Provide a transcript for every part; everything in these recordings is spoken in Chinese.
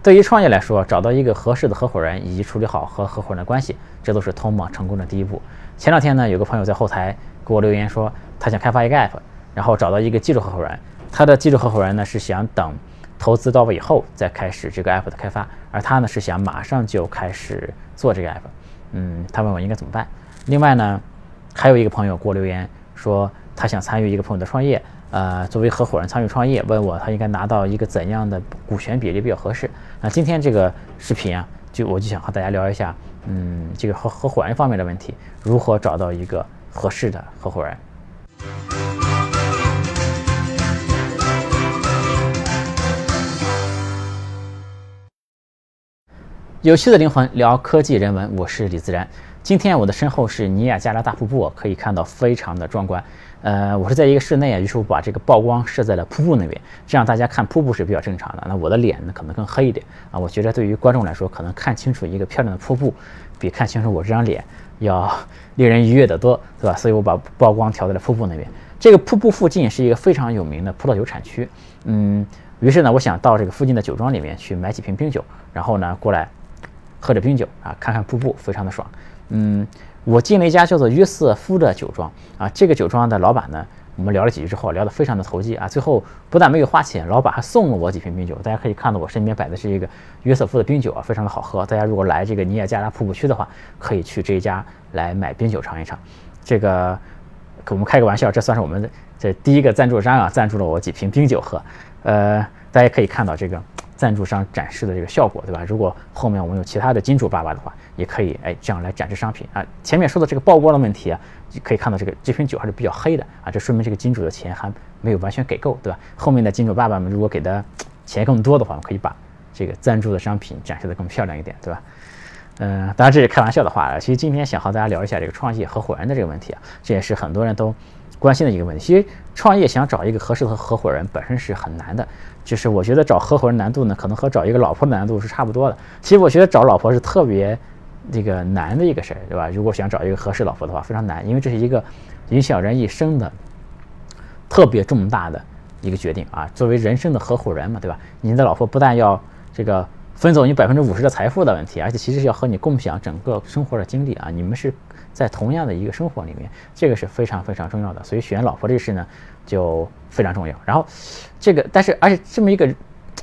对于创业来说，找到一个合适的合伙人以及处理好和合伙人的关系，这都是通往成功的第一步。前两天呢，有个朋友在后台给我留言说，他想开发一个 app，然后找到一个技术合伙人。他的技术合伙人呢是想等投资到位以后再开始这个 app 的开发，而他呢是想马上就开始做这个 app。嗯，他问我应该怎么办。另外呢，还有一个朋友给我留言说，他想参与一个朋友的创业。呃，作为合伙人参与创业，问我他应该拿到一个怎样的股权比例比较合适？那今天这个视频啊，就我就想和大家聊一下，嗯，这个合合伙人方面的问题，如何找到一个合适的合伙人？有趣的灵魂聊科技人文，我是李自然。今天我的身后是尼亚加拉大瀑布，可以看到非常的壮观。呃，我是在一个室内啊，于是我把这个曝光设在了瀑布那边，这样大家看瀑布是比较正常的。那我的脸呢，可能更黑一点啊。我觉得对于观众来说，可能看清楚一个漂亮的瀑布，比看清楚我这张脸要令人愉悦得多，对吧？所以我把曝光调在了瀑布那边。这个瀑布附近是一个非常有名的葡萄酒产区，嗯，于是呢，我想到这个附近的酒庄里面去买几瓶冰酒，然后呢，过来喝着冰酒啊，看看瀑布，非常的爽，嗯。我进了一家叫做约瑟夫的酒庄啊，这个酒庄的老板呢，我们聊了几句之后，聊得非常的投机啊，最后不但没有花钱，老板还送了我几瓶冰酒。大家可以看到我身边摆的是一个约瑟夫的冰酒啊，非常的好喝。大家如果来这个尼亚加拉瀑布区的话，可以去这一家来买冰酒尝一尝。这个，给我们开个玩笑，这算是我们的这第一个赞助商啊，赞助了我几瓶冰酒喝。呃，大家可以看到这个。赞助商展示的这个效果，对吧？如果后面我们有其他的金主爸爸的话，也可以哎这样来展示商品啊。前面说的这个曝光的问题啊，可以看到这个这瓶酒还是比较黑的啊，这说明这个金主的钱还没有完全给够，对吧？后面的金主爸爸们如果给的钱更多的话，我们可以把这个赞助的商品展示的更漂亮一点，对吧？嗯，当然这是开玩笑的话，其实今天想和大家聊一下这个创业合伙人的这个问题啊，这也是很多人都关心的一个问题。其实创业想找一个合适的合伙人本身是很难的。就是我觉得找合伙人难度呢，可能和找一个老婆的难度是差不多的。其实我觉得找老婆是特别这个难的一个事儿，对吧？如果想找一个合适老婆的话，非常难，因为这是一个影响人一生的特别重大的一个决定啊。作为人生的合伙人嘛，对吧？你的老婆不但要这个分走你百分之五十的财富的问题，而且其实是要和你共享整个生活的经历啊。你们是在同样的一个生活里面，这个是非常非常重要的。所以选老婆这事呢。就非常重要。然后，这个但是而且这么一个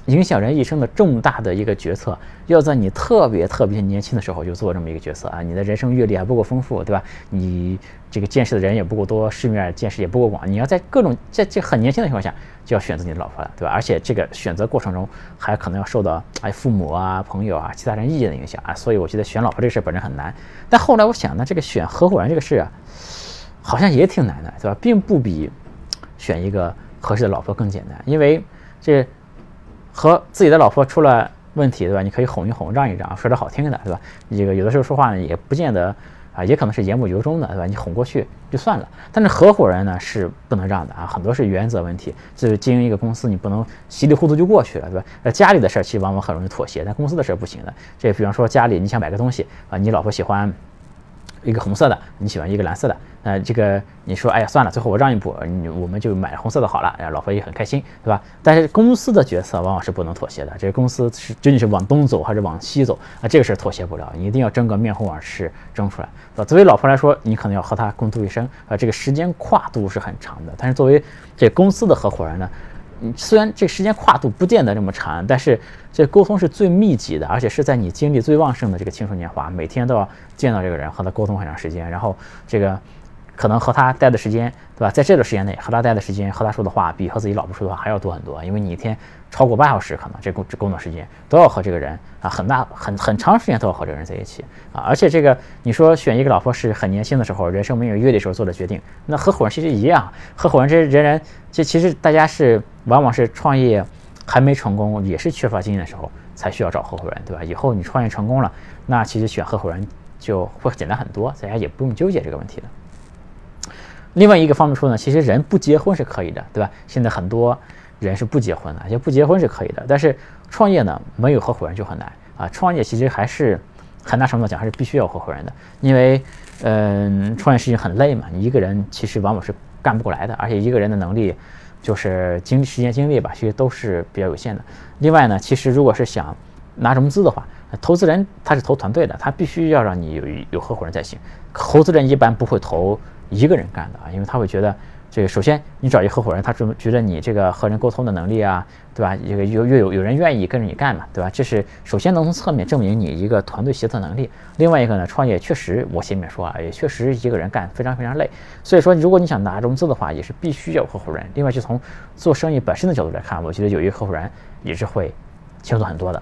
影响人一生的重大的一个决策，要在你特别特别年轻的时候就做这么一个决策啊！你的人生阅历还不够丰富，对吧？你这个见识的人也不够多，世面见识也不够广。你要在各种在这很年轻的情况下就要选择你的老婆了，对吧？而且这个选择过程中还可能要受到哎父母啊、朋友啊、其他人意见的影响啊。所以我觉得选老婆这事儿本身很难。但后来我想呢，这个选合伙人这个事啊，好像也挺难的，对吧？并不比。选一个合适的老婆更简单，因为这和自己的老婆出了问题，对吧？你可以哄一哄，让一让，说点好听的，对吧？这个有的时候说话呢，也不见得啊，也可能是言不由衷的，对吧？你哄过去就算了。但是合伙人呢是不能让的啊，很多是原则问题。就是经营一个公司，你不能稀里糊涂就过去了，对吧？那家里的事儿其实往往很容易妥协，但公司的事儿不行的。这比方说家里你想买个东西啊，你老婆喜欢。一个红色的，你喜欢一个蓝色的，呃，这个你说，哎呀，算了，最后我让一步，你我们就买红色的好了，哎，老婆也很开心，对吧？但是公司的决策往往是不能妥协的，这个公司是究竟是往东走还是往西走啊？这个是妥协不了，你一定要争个面红耳赤，争出来，作为老婆来说，你可能要和他共度一生啊，这个时间跨度是很长的。但是作为这公司的合伙人呢？虽然这时间跨度不见得这么长，但是这沟通是最密集的，而且是在你精力最旺盛的这个青春年华，每天都要见到这个人，和他沟通很长时间，然后这个。可能和他待的时间，对吧？在这段时间内和他待的时间，和他说的话，比和自己老婆说的话还要多很多。因为你一天超过八小时，可能这工这工作时间都要和这个人啊，很大很很长时间都要和这个人在一起啊。而且这个你说选一个老婆是很年轻的时候，人生没有阅历时候做的决定，那合伙人其实一样。合伙人这人人这其实大家是往往是创业还没成功，也是缺乏经验的时候才需要找合伙人，对吧？以后你创业成功了，那其实选合伙人就会简单很多，大家也不用纠结这个问题了。另外一个方面说呢，其实人不结婚是可以的，对吧？现在很多人是不结婚的，而且不结婚是可以的。但是创业呢，没有合伙人就很难啊。创业其实还是很大程度讲还是必须要合伙人的，因为嗯，创业事情很累嘛，你一个人其实往往是干不过来的，而且一个人的能力就是精力、时间、精力吧，其实都是比较有限的。另外呢，其实如果是想拿融资的话，投资人他是投团队的，他必须要让你有有合伙人才行。投资人一般不会投一个人干的啊，因为他会觉得。这个首先，你找一合伙人，他觉觉得你这个和人沟通的能力啊，对吧？这个有越有有人愿意跟着你干嘛，对吧？这是首先能从侧面证明你一个团队协作能力。另外一个呢，创业确实，我前面说啊，也确实一个人干非常非常累。所以说，如果你想拿融资的话，也是必须要合伙人。另外，就从做生意本身的角度来看，我觉得有一个合伙人也是会轻松很多的。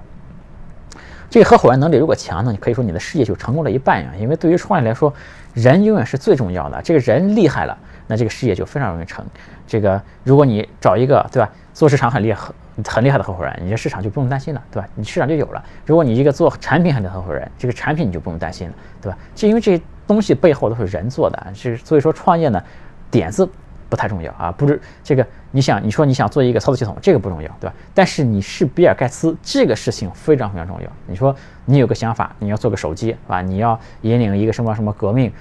这个合伙人能力如果强呢，你可以说你的事业就成功了一半呀。因为对于创业来说，人永远是最重要的。这个人厉害了。那这个事业就非常容易成。这个，如果你找一个对吧，做市场很厉害、很很厉害的合伙人，你这市场就不用担心了，对吧？你市场就有了。如果你一个做产品很厉害的合伙人，这个产品你就不用担心了，对吧？是因为这些东西背后都是人做的，是所以说创业呢，点子不太重要啊，不是这个。你想，你说你想做一个操作系统，这个不重要，对吧？但是你是比尔盖茨，这个事情非常非常重要。你说你有个想法，你要做个手机，是吧？你要引领一个什么什么革命。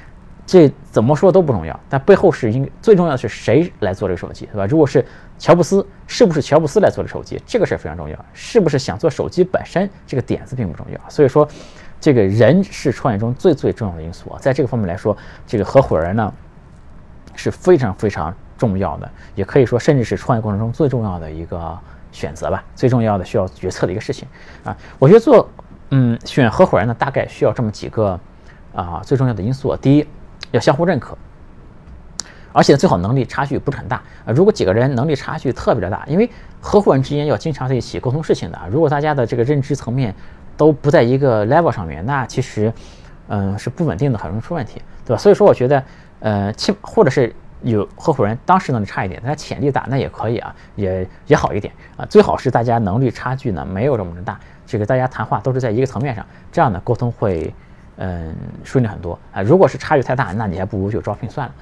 这怎么说都不重要，但背后是应最重要的是谁来做这个手机，对吧？如果是乔布斯，是不是乔布斯来做的手机？这个事儿非常重要。是不是想做手机本身，这个点子并不重要。所以说，这个人是创业中最最重要的因素啊。在这个方面来说，这个合伙人呢是非常非常重要的，也可以说甚至是创业过程中最重要的一个选择吧，最重要的需要决策的一个事情啊。我觉得做嗯选合伙人呢，大概需要这么几个啊最重要的因素。第一。要相互认可，而且最好能力差距不是很大啊。如果几个人能力差距特别的大，因为合伙人之间要经常在一起沟通事情的。如果大家的这个认知层面都不在一个 level 上面，那其实嗯是不稳定的，很容易出问题，对吧？所以说，我觉得呃，起码或者是有合伙人当时能力差一点，但他潜力大，那也可以啊，也也好一点啊。最好是大家能力差距呢没有这么的大，这个大家谈话都是在一个层面上，这样呢沟通会。嗯，顺利很多啊。如果是差距太大，那你还不如就招聘算了。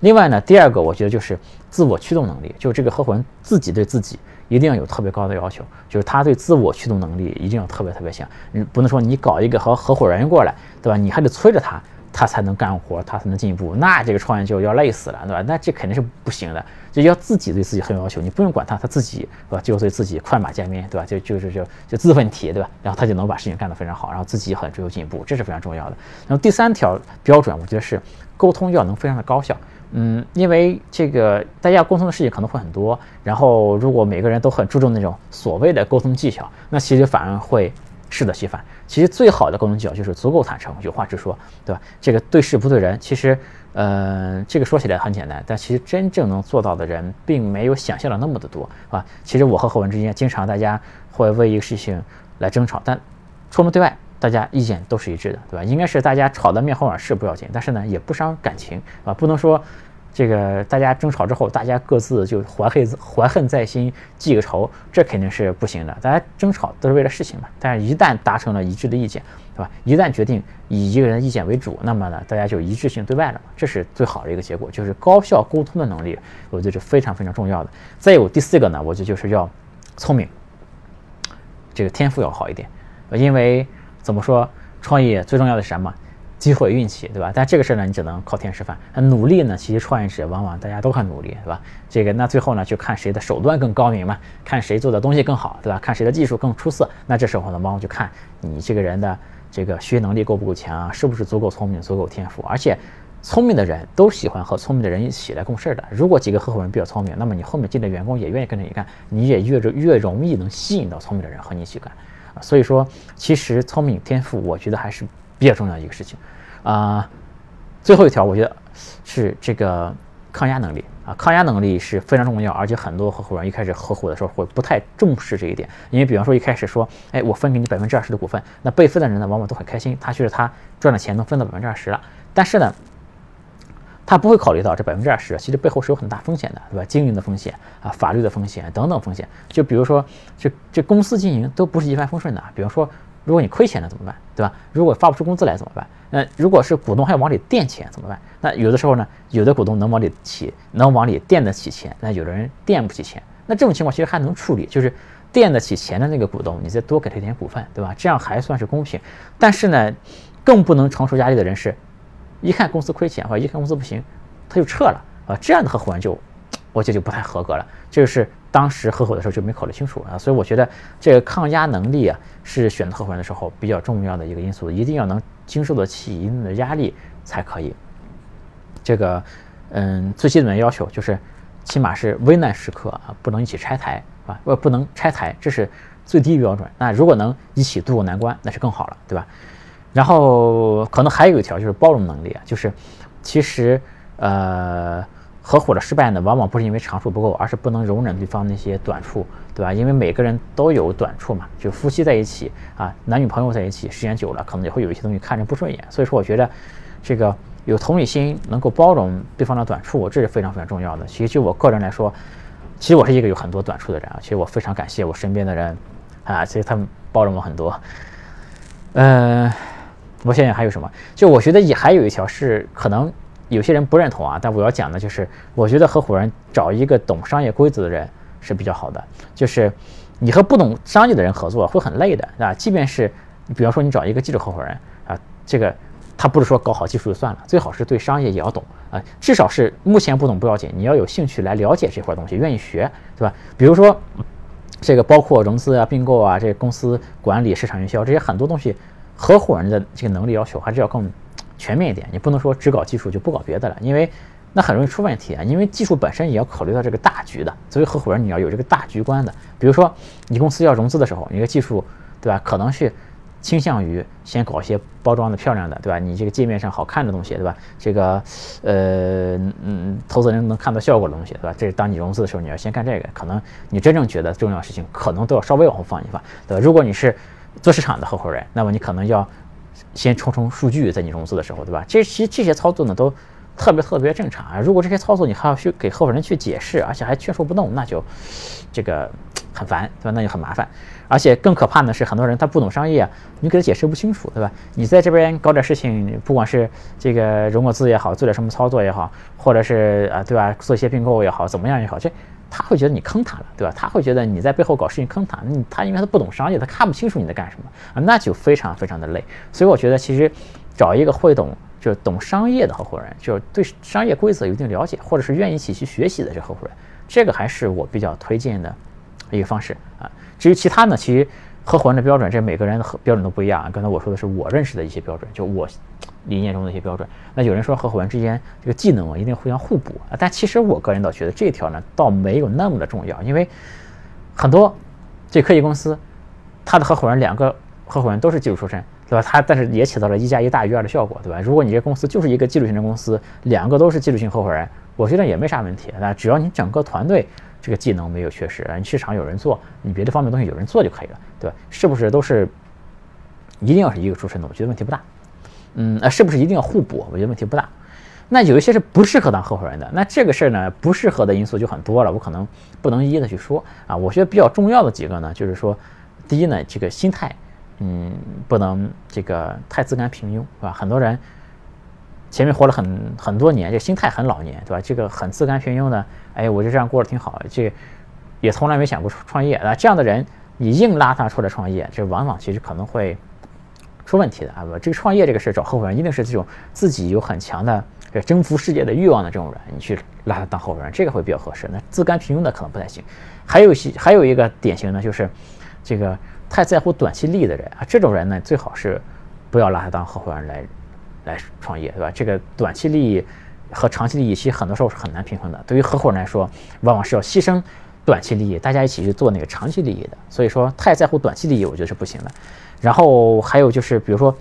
另外呢，第二个我觉得就是自我驱动能力，就是这个合伙人自己对自己一定要有特别高的要求，就是他对自我驱动能力一定要特别特别强。你不能说你搞一个合合伙人过来，对吧？你还得催着他。他才能干活，他才能进步，那这个创业就要累死了，对吧？那这肯定是不行的，就要自己对自己很有要求，你不用管他，他自己，对吧？就对自己快马加鞭，对吧？就就是就就自问题，对吧？然后他就能把事情干得非常好，然后自己很追求进步，这是非常重要的。那么第三条标准，我觉得是沟通要能非常的高效，嗯，因为这个大家沟通的事情可能会很多，然后如果每个人都很注重那种所谓的沟通技巧，那其实反而会。适得其反。其实最好的沟通技巧就是足够坦诚，有话直说，对吧？这个对事不对人。其实，呃，这个说起来很简单，但其实真正能做到的人，并没有想象的那么的多啊。其实我和何文之间，经常大家会为一个事情来争吵，但出门对外，大家意见都是一致的，对吧？应该是大家吵得面红耳赤不要紧，但是呢，也不伤感情啊，不能说。这个大家争吵之后，大家各自就怀恨怀恨在心，记个仇，这肯定是不行的。大家争吵都是为了事情嘛，但是一旦达成了一致的意见，对吧？一旦决定以一个人的意见为主，那么呢，大家就一致性对外了嘛，这是最好的一个结果，就是高效沟通的能力，我觉得是非常非常重要的。再有第四个呢，我觉得就是要聪明，这个天赋要好一点，因为怎么说，创业最重要的是什么？机会运气，对吧？但这个事儿呢，你只能靠天吃饭。努力呢，其实创业者往往大家都很努力，对吧？这个那最后呢，就看谁的手段更高明嘛，看谁做的东西更好，对吧？看谁的技术更出色。那这时候呢，往往就看你这个人的这个学习能力够不够强啊，是不是足够聪明、足够天赋。而且，聪明的人都喜欢和聪明的人一起来共事的。如果几个合伙人比较聪明，那么你后面进的员工也愿意跟着你干，你也越越容易能吸引到聪明的人和你一起干。啊，所以说，其实聪明天赋，我觉得还是。比较重要的一个事情，啊，最后一条我觉得是这个抗压能力啊，抗压能力是非常重要，而且很多合伙人一开始合伙的时候会不太重视这一点，因为比方说一开始说，哎，我分给你百分之二十的股份，那被分的人呢往往都很开心，他觉得他赚的钱能分到百分之二十了，但是呢，他不会考虑到这百分之二十其实背后是有很大风险的，对吧？经营的风险啊，法律的风险等等风险，就比如说这这公司经营都不是一帆风顺的，比方说。如果你亏钱了怎么办，对吧？如果发不出工资来怎么办？那如果是股东还要往里垫钱怎么办？那有的时候呢，有的股东能往里起，能往里垫得起钱，那有的人垫不起钱。那这种情况其实还能处理，就是垫得起钱的那个股东，你再多给他一点股份，对吧？这样还算是公平。但是呢，更不能承受压力的人是，一看公司亏钱或者一看公司不行，他就撤了啊。这样的合伙人就，我觉得就不太合格了。这就是。当时合伙的时候就没考虑清楚啊。所以我觉得这个抗压能力啊，是选择合伙人的时候比较重要的一个因素，一定要能经受得起一定的压力才可以。这个，嗯，最基本的要求就是，起码是危难时刻啊，不能一起拆台啊，不不能拆台，这是最低标准。那如果能一起度过难关，那是更好了，对吧？然后可能还有一条就是包容能力啊，就是其实呃，合伙的失败呢，往往不是因为长处不够，而是不能容忍对方那些短处，对吧？因为每个人都有短处嘛，就夫妻在一起啊，男女朋友在一起时间久了，可能也会有一些东西看着不顺眼。所以说，我觉得这个。有同理心，能够包容对方的短处，这是非常非常重要的。其实就我个人来说，其实我是一个有很多短处的人啊。其实我非常感谢我身边的人啊，其实他们包容我很多。嗯，我想想还有什么？就我觉得也还有一条是可能有些人不认同啊，但我要讲的就是，我觉得合伙人找一个懂商业规则的人是比较好的。就是你和不懂商业的人合作会很累的啊。即便是你比方说你找一个技术合伙人啊，这个。他不是说搞好技术就算了，最好是对商业也要懂啊，至少是目前不懂不要紧，你要有兴趣来了解这块东西，愿意学，对吧？比如说这个包括融资啊、并购啊、这个公司管理、市场营销这些很多东西，合伙人的这个能力要求还是要更全面一点。你不能说只搞技术就不搞别的了，因为那很容易出问题啊。因为技术本身也要考虑到这个大局的，作为合伙人你要有这个大局观的。比如说你公司要融资的时候，你个技术，对吧？可能是。倾向于先搞一些包装的漂亮的，对吧？你这个界面上好看的东西，对吧？这个，呃，嗯，投资人能看到效果的东西，对吧？这是当你融资的时候，你要先干这个。可能你真正觉得重要的事情，可能都要稍微往后放一放，对吧？如果你是做市场的合伙人，那么你可能要先冲冲数据，在你融资的时候，对吧？这其实这些操作呢，都特别特别正常啊。如果这些操作你还要去给合伙人去解释，而且还劝说不动，那就这个很烦，对吧？那就很麻烦。而且更可怕的是，很多人他不懂商业，你给他解释不清楚，对吧？你在这边搞点事情，不管是这个融个资也好，做点什么操作也好，或者是啊，对吧？做一些并购也好，怎么样也好，这他会觉得你坑他了，对吧？他会觉得你在背后搞事情坑他，你他因为他不懂商业，他看不清楚你在干什么啊，那就非常非常的累。所以我觉得其实找一个会懂就是懂商业的合伙人，就是对商业规则有一定了解，或者是愿意一起去学习的这合伙人，这个还是我比较推荐的一个方式啊。至于其他呢，其实合伙人的标准，这每个人的标准都不一样啊。刚才我说的是我认识的一些标准，就我理念中的一些标准。那有人说合伙人之间这个技能啊一定互相互补啊，但其实我个人倒觉得这条呢倒没有那么的重要，因为很多这科技公司，他的合伙人两个合伙人都是技术出身，对吧？他但是也起到了一加一大于二的效果，对吧？如果你这公司就是一个技术型的公司，两个都是技术型合伙人，我觉得也没啥问题。那只要你整个团队。这个技能没有缺失，你市场有人做，你别的方面东西有人做就可以了，对吧？是不是都是一定要是一个出身的？我觉得问题不大。嗯，呃，是不是一定要互补？我觉得问题不大。那有一些是不适合当合伙人的，那这个事儿呢，不适合的因素就很多了，我可能不能一一的去说啊。我觉得比较重要的几个呢，就是说，第一呢，这个心态，嗯，不能这个太自甘平庸，是吧？很多人。前面活了很很多年，这心态很老年，对吧？这个很自甘平庸的，哎，我就这样过得挺好，这也从来没想过创业啊。这样的人，你硬拉他出来创业，这往往其实可能会出问题的啊。不，这个创业这个事找合伙人，一定是这种自己有很强的这征服世界的欲望的这种人，你去拉他当合伙人，这个会比较合适。那自甘平庸的可能不太行。还有些，还有一个典型呢，就是这个太在乎短期利益的人啊，这种人呢，最好是不要拉他当合伙人来。来创业，对吧？这个短期利益和长期利益其实很多时候是很难平衡的。对于合伙人来说，往往是要牺牲短期利益，大家一起去做那个长期利益的。所以说，太在乎短期利益，我觉得是不行的。然后还有就是，比如说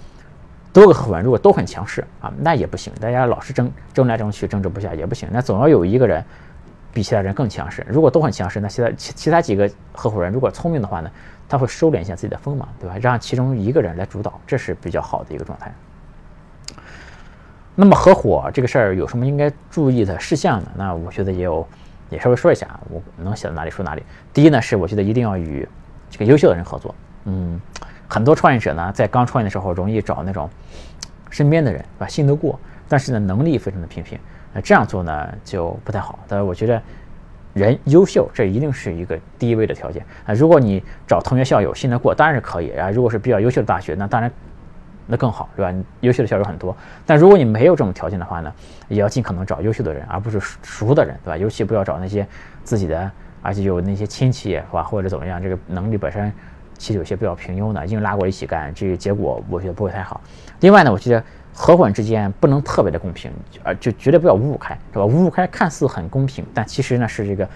多个合伙人如果都很强势啊，那也不行。大家老是争争来争去，争执不下也不行。那总要有一个人比其他人更强势。如果都很强势，那其他其其他几个合伙人如果聪明的话呢，他会收敛一下自己的锋芒，对吧？让其中一个人来主导，这是比较好的一个状态。那么合伙这个事儿有什么应该注意的事项呢？那我觉得也有，也稍微说一下，我能写到哪里说哪里。第一呢，是我觉得一定要与这个优秀的人合作。嗯，很多创业者呢，在刚创业的时候容易找那种身边的人，啊？信得过，但是呢，能力非常的平平。那这样做呢，就不太好。但是我觉得人优秀，这一定是一个第一位的条件啊。如果你找同学校友信得过，当然是可以啊。如果是比较优秀的大学，那当然。那更好，对吧？优秀的校友很多，但如果你没有这种条件的话呢，也要尽可能找优秀的人，而不是熟的人，对吧？尤其不要找那些自己的而且有那些亲戚是吧，或者怎么样，这个能力本身其实有些比较平庸的，硬拉过来一起干，这个结果我觉得不会太好。另外呢，我觉得合伙人之间不能特别的公平，呃，就绝对不要五五开，是吧？五五开看似很公平，但其实呢是这个。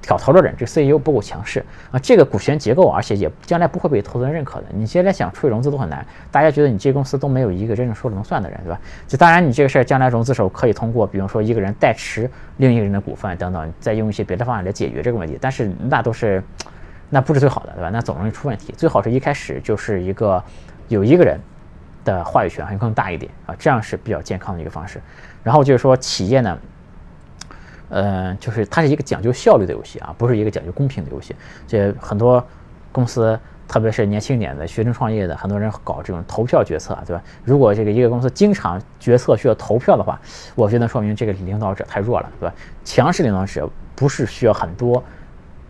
挑头的人，这个 CEO 不够强势啊，这个股权结构，而且也将来不会被投资人认可的。你现在想出去融资都很难，大家觉得你这公司都没有一个真正说了能算的人，对吧？就当然你这个事儿将来融资时候可以通过，比如说一个人代持另一个人的股份等等，再用一些别的方案来解决这个问题。但是那都是，那不是最好的，对吧？那总容易出问题。最好是一开始就是一个有一个人的话语权还更大一点啊，这样是比较健康的一个方式。然后就是说企业呢。呃，就是它是一个讲究效率的游戏啊，不是一个讲究公平的游戏。这很多公司，特别是年轻点的学生创业的，很多人搞这种投票决策，对吧？如果这个一个公司经常决策需要投票的话，我觉得说明这个领导者太弱了，对吧？强势领导者不是需要很多，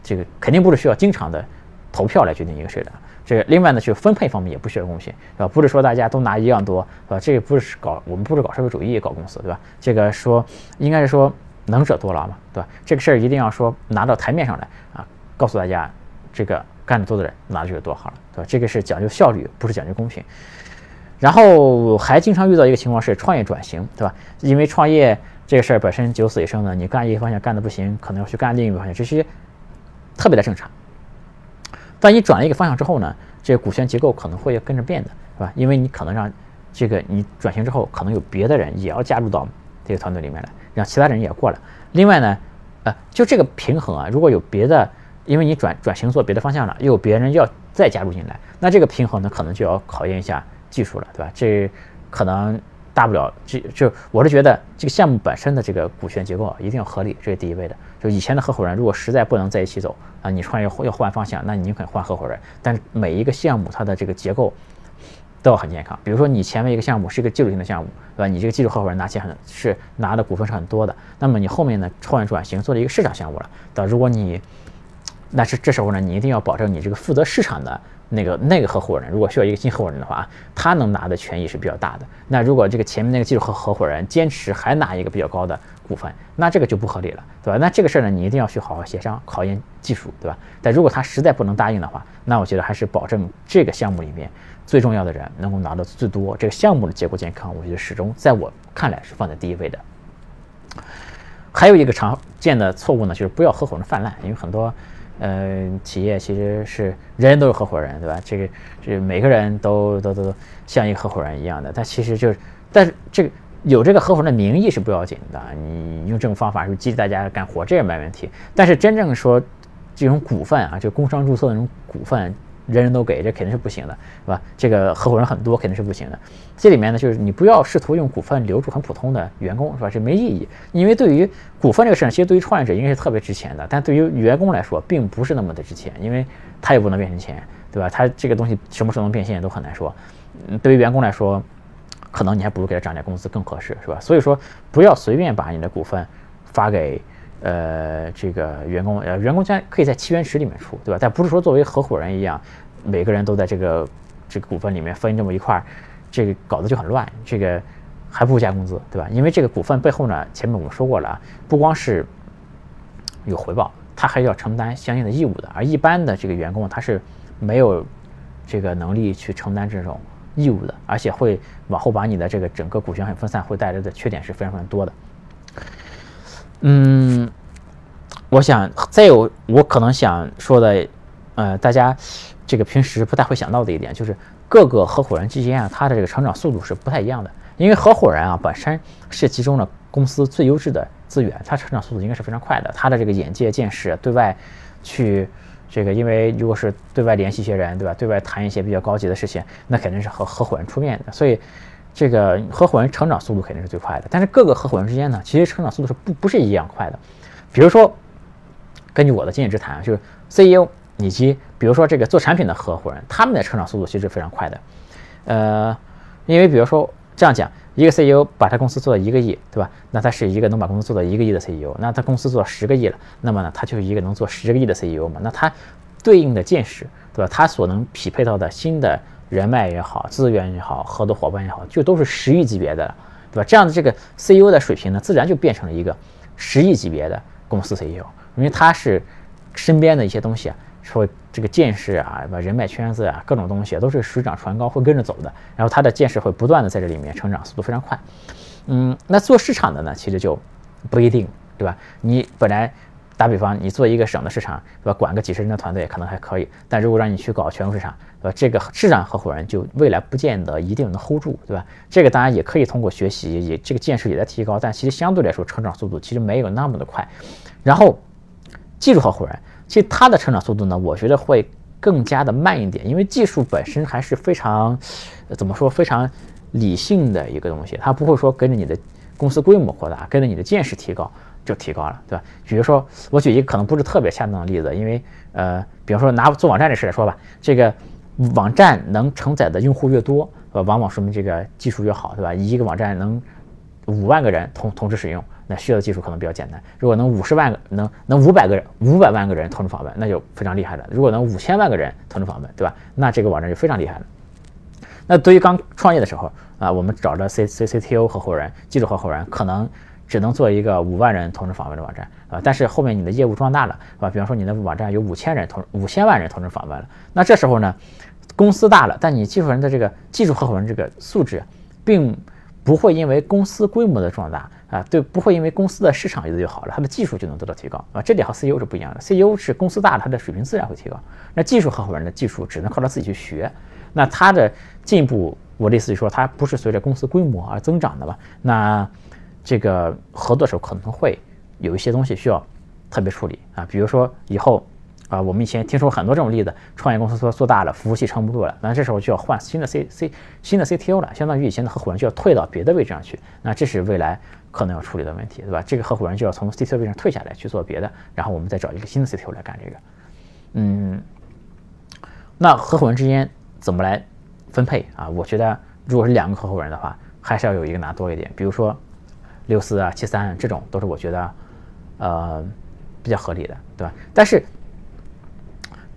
这个肯定不是需要经常的投票来决定一个事的。这个另外呢，就分配方面也不需要公平，啊？不是说大家都拿一样多，啊？这个不是搞我们不是搞社会主义搞公司，对吧？这个说应该是说。能者多劳嘛，对吧？这个事儿一定要说拿到台面上来啊，告诉大家，这个干得多的人拿的就有多好了，对吧？这个是讲究效率，不是讲究公平。然后还经常遇到一个情况是创业转型，对吧？因为创业这个事儿本身九死一生的，你干一个方向干的不行，可能要去干另一个方向，这些特别的正常。但你转了一个方向之后呢，这个股权结构可能会跟着变的，是吧？因为你可能让这个你转型之后，可能有别的人也要加入到这个团队里面来。让其他人也过来。另外呢，呃，就这个平衡啊，如果有别的，因为你转转型做别的方向了，又有别人要再加入进来，那这个平衡呢，可能就要考验一下技术了，对吧？这可能大不了，这就我是觉得这个项目本身的这个股权结构啊，一定要合理，这是第一位的。就以前的合伙人如果实在不能在一起走啊，你创业要换方向，那你宁肯换合伙人。但是每一个项目它的这个结构。都要很健康。比如说，你前面一个项目是一个技术性的项目，对吧？你这个技术合伙人拿钱很是拿的股份是很多的。那么你后面呢，创业转型做了一个市场项目了，对吧？如果你，那是这时候呢，你一定要保证你这个负责市场的那个那个合伙人，如果需要一个新合伙人的话，他能拿的权益是比较大的。那如果这个前面那个技术合合伙人坚持还拿一个比较高的股份，那这个就不合理了，对吧？那这个事儿呢，你一定要去好好协商，考验技术，对吧？但如果他实在不能答应的话，那我觉得还是保证这个项目里面。最重要的人能够拿到最多，这个项目的结构健康，我觉得始终在我看来是放在第一位的。还有一个常见的错误呢，就是不要合伙人泛滥，因为很多呃企业其实是人人都是合伙人，对吧？这个这每个人都都都像一个合伙人一样的，但其实就是，但是这个有这个合伙人的名义是不要紧的，你用这种方法是激励大家干活，这也没问题。但是真正说这种股份啊，就工商注册那种股份。人人都给，这肯定是不行的，是吧？这个合伙人很多，肯定是不行的。这里面呢，就是你不要试图用股份留住很普通的员工，是吧？这没意义。因为对于股份这个事儿，其实对于创业者应该是特别值钱的，但对于员工来说，并不是那么的值钱，因为他也不能变成钱，对吧？他这个东西什么时候能变现都很难说。嗯，对于员工来说，可能你还不如给他涨点工资更合适，是吧？所以说，不要随便把你的股份发给。呃，这个员工呃，员工将可以在期权池里面出，对吧？但不是说作为合伙人一样，每个人都在这个这个股份里面分这么一块，这个搞得就很乱。这个还不如加工资，对吧？因为这个股份背后呢，前面我们说过了啊，不光是有回报，他还要承担相应的义务的。而一般的这个员工他是没有这个能力去承担这种义务的，而且会往后把你的这个整个股权很分散，会带来的缺点是非常非常多的。嗯，我想再有我可能想说的，呃，大家这个平时不太会想到的一点，就是各个合伙人之间啊，他的这个成长速度是不太一样的。因为合伙人啊本身是集中了公司最优质的资源，他成长速度应该是非常快的。他的这个眼界见识，对外去这个，因为如果是对外联系一些人，对吧？对外谈一些比较高级的事情，那肯定是和合伙人出面的，所以。这个合伙人成长速度肯定是最快的，但是各个合伙人之间呢，其实成长速度是不不是一样快的。比如说，根据我的经验之谈，就是 CEO 以及比如说这个做产品的合伙人，他们的成长速度其实非常快的。呃，因为比如说这样讲，一个 CEO 把他公司做到一个亿，对吧？那他是一个能把公司做到一个亿的 CEO。那他公司做到十个亿了，那么呢，他就是一个能做十个亿的 CEO 嘛？那他对应的见识，对吧？他所能匹配到的新的。人脉也好，资源也好，合作伙伴也好，就都是十亿级别的，对吧？这样的这个 CEO 的水平呢，自然就变成了一个十亿级别的公司 CEO，因为他是身边的一些东西啊，说这个见识啊，把人脉圈子啊，各种东西都是水涨船高，会跟着走的。然后他的见识会不断的在这里面成长，速度非常快。嗯，那做市场的呢，其实就不一定，对吧？你本来打比方，你做一个省的市场，对吧？管个几十人的团队可能还可以，但如果让你去搞全国市场，对吧？这个市场合伙人就未来不见得一定能 hold 住，对吧？这个当然也可以通过学习，也这个见识也在提高，但其实相对来说成长速度其实没有那么的快。然后技术合伙人，其实他的成长速度呢，我觉得会更加的慢一点，因为技术本身还是非常怎么说非常理性的一个东西，它不会说跟着你的公司规模扩大，跟着你的见识提高。就提高了，对吧？比如说，我举一个可能不是特别恰当的例子，因为呃，比方说拿做网站这事来说吧，这个网站能承载的用户越多，呃，往往说明这个技术越好，对吧？一个网站能五万个人同同时使用，那需要的技术可能比较简单。如果能五十万个，能能五百个人、五百万个人同时访问，那就非常厉害了。如果能五千万个人同时访问，对吧？那这个网站就非常厉害了。那对于刚创业的时候啊，我们找着 C C C T O 合伙人、技术合伙人，可能。只能做一个五万人同时访问的网站啊，但是后面你的业务壮大了，是吧？比方说你的网站有五千人同五千万人同时访问了，那这时候呢，公司大了，但你技术人的这个技术合伙人这个素质，并不会因为公司规模的壮大啊，对，不会因为公司的市场越来越好了，他的技术就能得到提高啊。这点和 CEO 是不一样的，CEO 是公司大了，他的水平自然会提高。那技术合伙人的技术只能靠他自己去学，那他的进步，我的意思是说，他不是随着公司规模而增长的吧？那。这个合作的时候可能会有一些东西需要特别处理啊，比如说以后啊，我们以前听说很多这种例子，创业公司做做大了，服务器撑不住了，那这时候就要换新的 C C 新的 CTO 了，相当于以前的合伙人就要退到别的位置上去，那这是未来可能要处理的问题，对吧？这个合伙人就要从 CTO 位置上退下来去做别的，然后我们再找一个新的 CTO 来干这个。嗯，那合伙人之间怎么来分配啊？我觉得如果是两个合伙人的话，还是要有一个拿多一点，比如说。六四啊，七三这种都是我觉得，呃，比较合理的，对吧？但是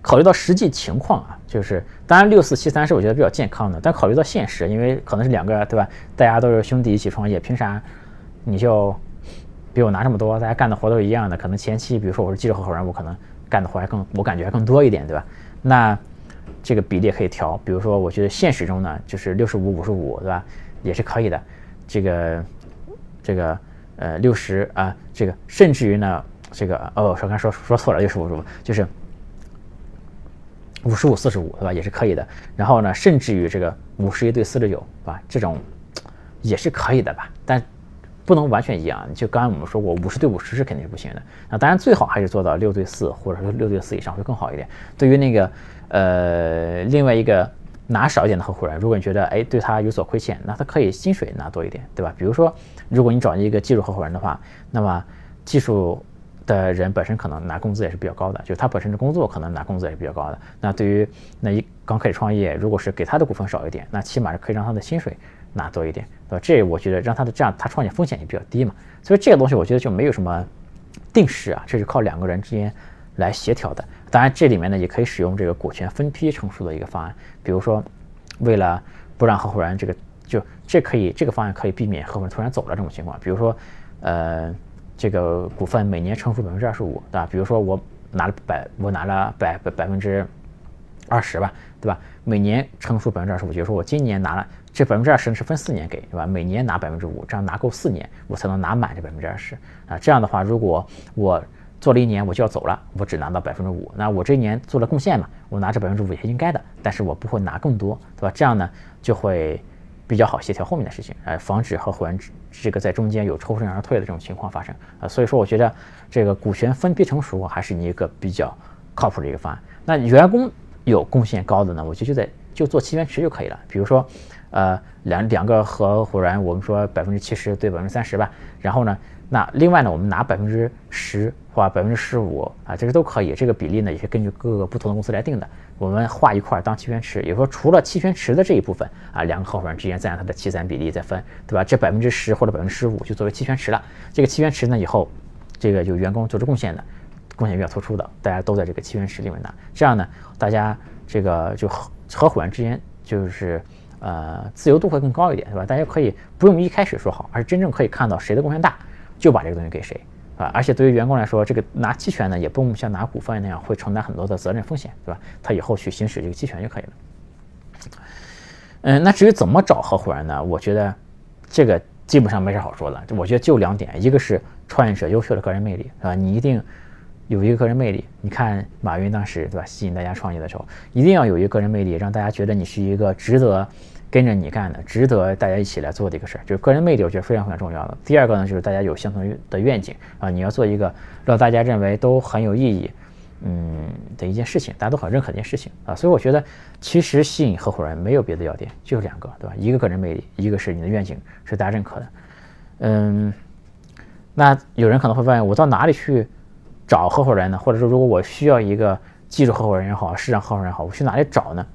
考虑到实际情况啊，就是当然六四七三是我觉得比较健康的，但考虑到现实，因为可能是两个，对吧？大家都是兄弟一起创业，凭啥你就比我拿这么多？大家干的活都是一样的，可能前期比如说我是技术合伙人，我可能干的活还更，我感觉还更多一点，对吧？那这个比例可以调，比如说我觉得现实中呢，就是六十五五十五，对吧？也是可以的，这个。这个呃六十啊，这个甚至于呢，这个哦，说刚说说错了，六十五十五，就是五十五四十五，对吧？也是可以的。然后呢，甚至于这个五十一对四十九，是吧？这种也是可以的吧？但不能完全一样。就刚才我们说过，五十对五十是肯定是不行的。那当然最好还是做到六对四，或者说六对四以上会更好一点。对于那个呃另外一个。拿少一点的合伙人，如果你觉得哎对他有所亏欠，那他可以薪水拿多一点，对吧？比如说，如果你找一个技术合伙人的话，那么技术的人本身可能拿工资也是比较高的，就是他本身的工作可能拿工资也是比较高的。那对于那一刚开始创业，如果是给他的股份少一点，那起码是可以让他的薪水拿多一点，对吧？这我觉得让他的这样他创业风险也比较低嘛。所以这个东西我觉得就没有什么定式啊，这是靠两个人之间来协调的。当然，这里面呢也可以使用这个股权分批成熟的一个方案，比如说，为了不让合伙人这个就这可以这个方案可以避免合伙人突然走了这种情况，比如说，呃，这个股份每年成熟百分之二十五，对吧？比如说我拿了百，我拿了百百百分之二十吧，对吧？每年成熟百分之二十五，就是说我今年拿了这百分之二十是分四年给，对吧？每年拿百分之五，这样拿够四年，我才能拿满这百分之二十啊。这样的话，如果我做了一年我就要走了，我只拿到百分之五。那我这一年做了贡献嘛，我拿这百分之五也是应该的，但是我不会拿更多，对吧？这样呢就会比较好协调后面的事情，哎，防止合伙人这个在中间有抽身而退的这种情况发生啊。所以说，我觉得这个股权分批成熟还是你一个比较靠谱的一个方案。那员工有贡献高的呢，我觉得就在就做期权池就可以了。比如说，呃，两两个合伙人，我们说百分之七十对百分之三十吧，然后呢。那另外呢，我们拿百分之十或百分之十五啊，这个都可以。这个比例呢，也是根据各个不同的公司来定的。我们画一块当期权池，也说，除了期权池的这一部分啊，两个合伙人之间再按他的七三比例再分，对吧？这百分之十或者百分之十五就作为期权池了。这个期权池呢，以后这个就员工做出贡献的，贡献比较突出的，大家都在这个期权池里面拿。这样呢，大家这个就合合伙人之间就是呃自由度会更高一点，对吧？大家可以不用一开始说好，而是真正可以看到谁的贡献大。就把这个东西给谁，啊，而且对于员工来说，这个拿期权呢，也不用像拿股份那样会承担很多的责任风险，对吧？他以后去行使这个期权就可以了。嗯，那至于怎么找合伙人呢？我觉得这个基本上没啥好说的。我觉得就两点，一个是创业者优秀的个人魅力，是吧？你一定有一个个人魅力。你看马云当时，对吧？吸引大家创业的时候，一定要有一个个人魅力，让大家觉得你是一个值得。跟着你干的，值得大家一起来做的一个事儿，就是个人魅力，我觉得非常非常重要的。第二个呢，就是大家有相同的愿景啊，你要做一个让大家认为都很有意义，嗯的一件事情，大家都很认可的一件事情啊。所以我觉得，其实吸引合伙人没有别的要点，就是两个，对吧？一个个人魅力，一个是你的愿景是大家认可的。嗯，那有人可能会问，我到哪里去找合伙人呢？或者说，如果我需要一个技术合伙人也好，市场合伙人也好，我去哪里找呢？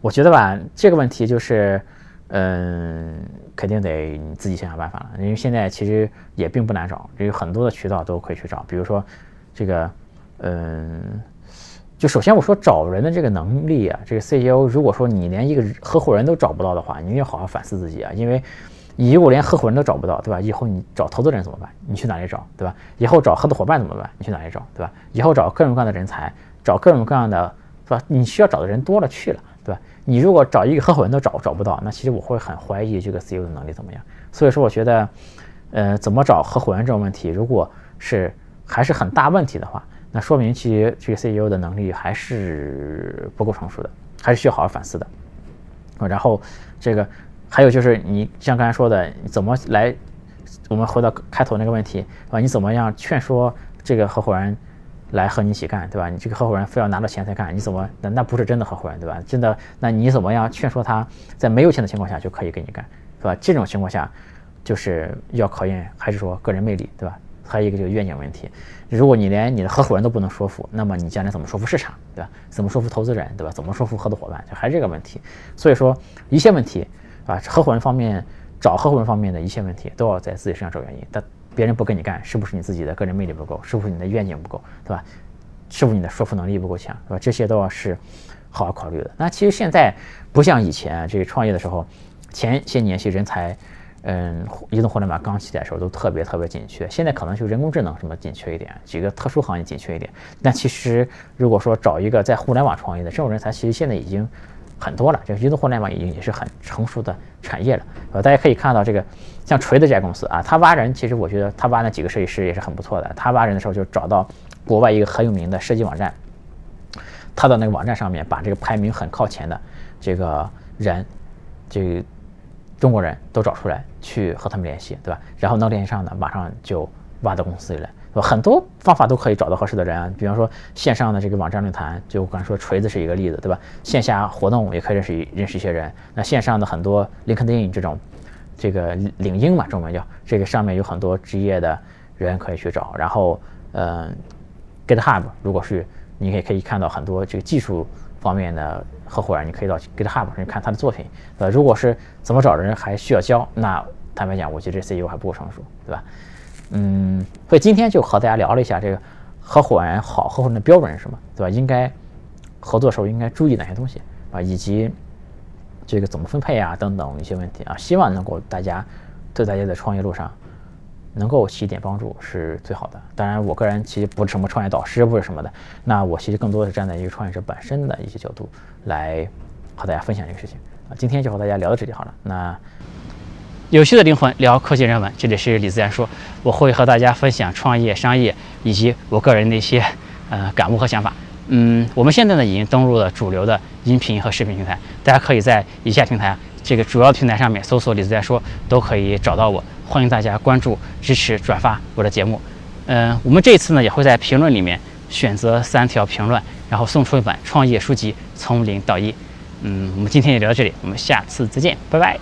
我觉得吧，这个问题就是，嗯，肯定得你自己想想办法了。因为现在其实也并不难找，有很多的渠道都可以去找。比如说，这个，嗯，就首先我说找人的这个能力啊，这个 CEO，如果说你连一个合伙人都找不到的话，你要好好反思自己啊。因为你如果连合伙人都找不到，对吧？以后你找投资人怎么办？你去哪里找，对吧？以后找合作伙伴怎么办？你去哪里找，对吧？以后找各种各样的人才，找各种各样的，是吧？你需要找的人多了去了。对吧？你如果找一个合伙人都找找不到，那其实我会很怀疑这个 CEO 的能力怎么样。所以说，我觉得，呃，怎么找合伙人这种问题，如果是还是很大问题的话，那说明其实这个 CEO 的能力还是不够成熟的，还是需要好好反思的。然后这个还有就是你像刚才说的，怎么来？我们回到开头那个问题啊，你怎么样劝说这个合伙人？来和你一起干，对吧？你这个合伙人非要拿到钱才干，你怎么那那不是真的合伙人，对吧？真的，那你怎么样劝说他在没有钱的情况下就可以跟你干，是吧？这种情况下就是要考验还是说个人魅力，对吧？还有一个就是愿景问题。如果你连你的合伙人都不能说服，那么你将来怎么说服市场，对吧？怎么说服投资人，对吧？怎么说服合作伙伴，就还是这个问题。所以说一切问题啊，合伙人方面找合伙人方面的一切问题都要在自己身上找原因。但别人不跟你干，是不是你自己的个人魅力不够？是不是你的愿景不够，对吧？是不是你的说服能力不够强，是吧？这些都要是好好考虑的。那其实现在不像以前这个创业的时候，前些年些人才，嗯，移动互联网刚起来的时候都特别特别紧缺。现在可能就人工智能什么紧缺一点，几个特殊行业紧缺一点。但其实如果说找一个在互联网创业的这种人才，其实现在已经。很多了，这个移动互联网已经也是很成熟的产业了。呃，大家可以看到这个像锤子这家公司啊，他挖人，其实我觉得他挖那几个设计师也是很不错的。他挖人的时候就找到国外一个很有名的设计网站，他到那个网站上面把这个排名很靠前的这个人，这中国人都找出来去和他们联系，对吧？然后能联系上的，马上就挖到公司里来。很多方法都可以找到合适的人，比方说线上的这个网站论坛，就我刚才说锤子是一个例子，对吧？线下活动也可以认识认识一些人。那线上的很多 LinkedIn 这种，这个领英嘛，中文叫这个上面有很多职业的人可以去找。然后，嗯，GitHub 如果是你也可以看到很多这个技术方面的合伙人，你可以到 GitHub 上看他的作品。呃，如果是怎么找人还需要教，那坦白讲，我觉得这 CEO 还不够成熟，对吧？嗯，所以今天就和大家聊了一下这个合伙人好合伙人的标准是什么，对吧？应该合作时候应该注意哪些东西啊，以及这个怎么分配啊等等一些问题啊，希望能够大家对大家在创业路上能够起一点帮助是最好的。当然，我个人其实不是什么创业导师，不是什么的，那我其实更多的是站在一个创业者本身的一些角度来和大家分享这个事情啊。今天就和大家聊到这里好了，那。有趣的灵魂聊科技人文，这里是李自然说，我会和大家分享创业、商业以及我个人的一些呃感悟和想法。嗯，我们现在呢已经登录了主流的音频和视频平台，大家可以在以下平台这个主要平台上面搜索“李自然说”，都可以找到我。欢迎大家关注、支持、转发我的节目。嗯，我们这次呢也会在评论里面选择三条评论，然后送出一本创业书籍《从零到一》。嗯，我们今天也聊到这里，我们下次再见，拜拜。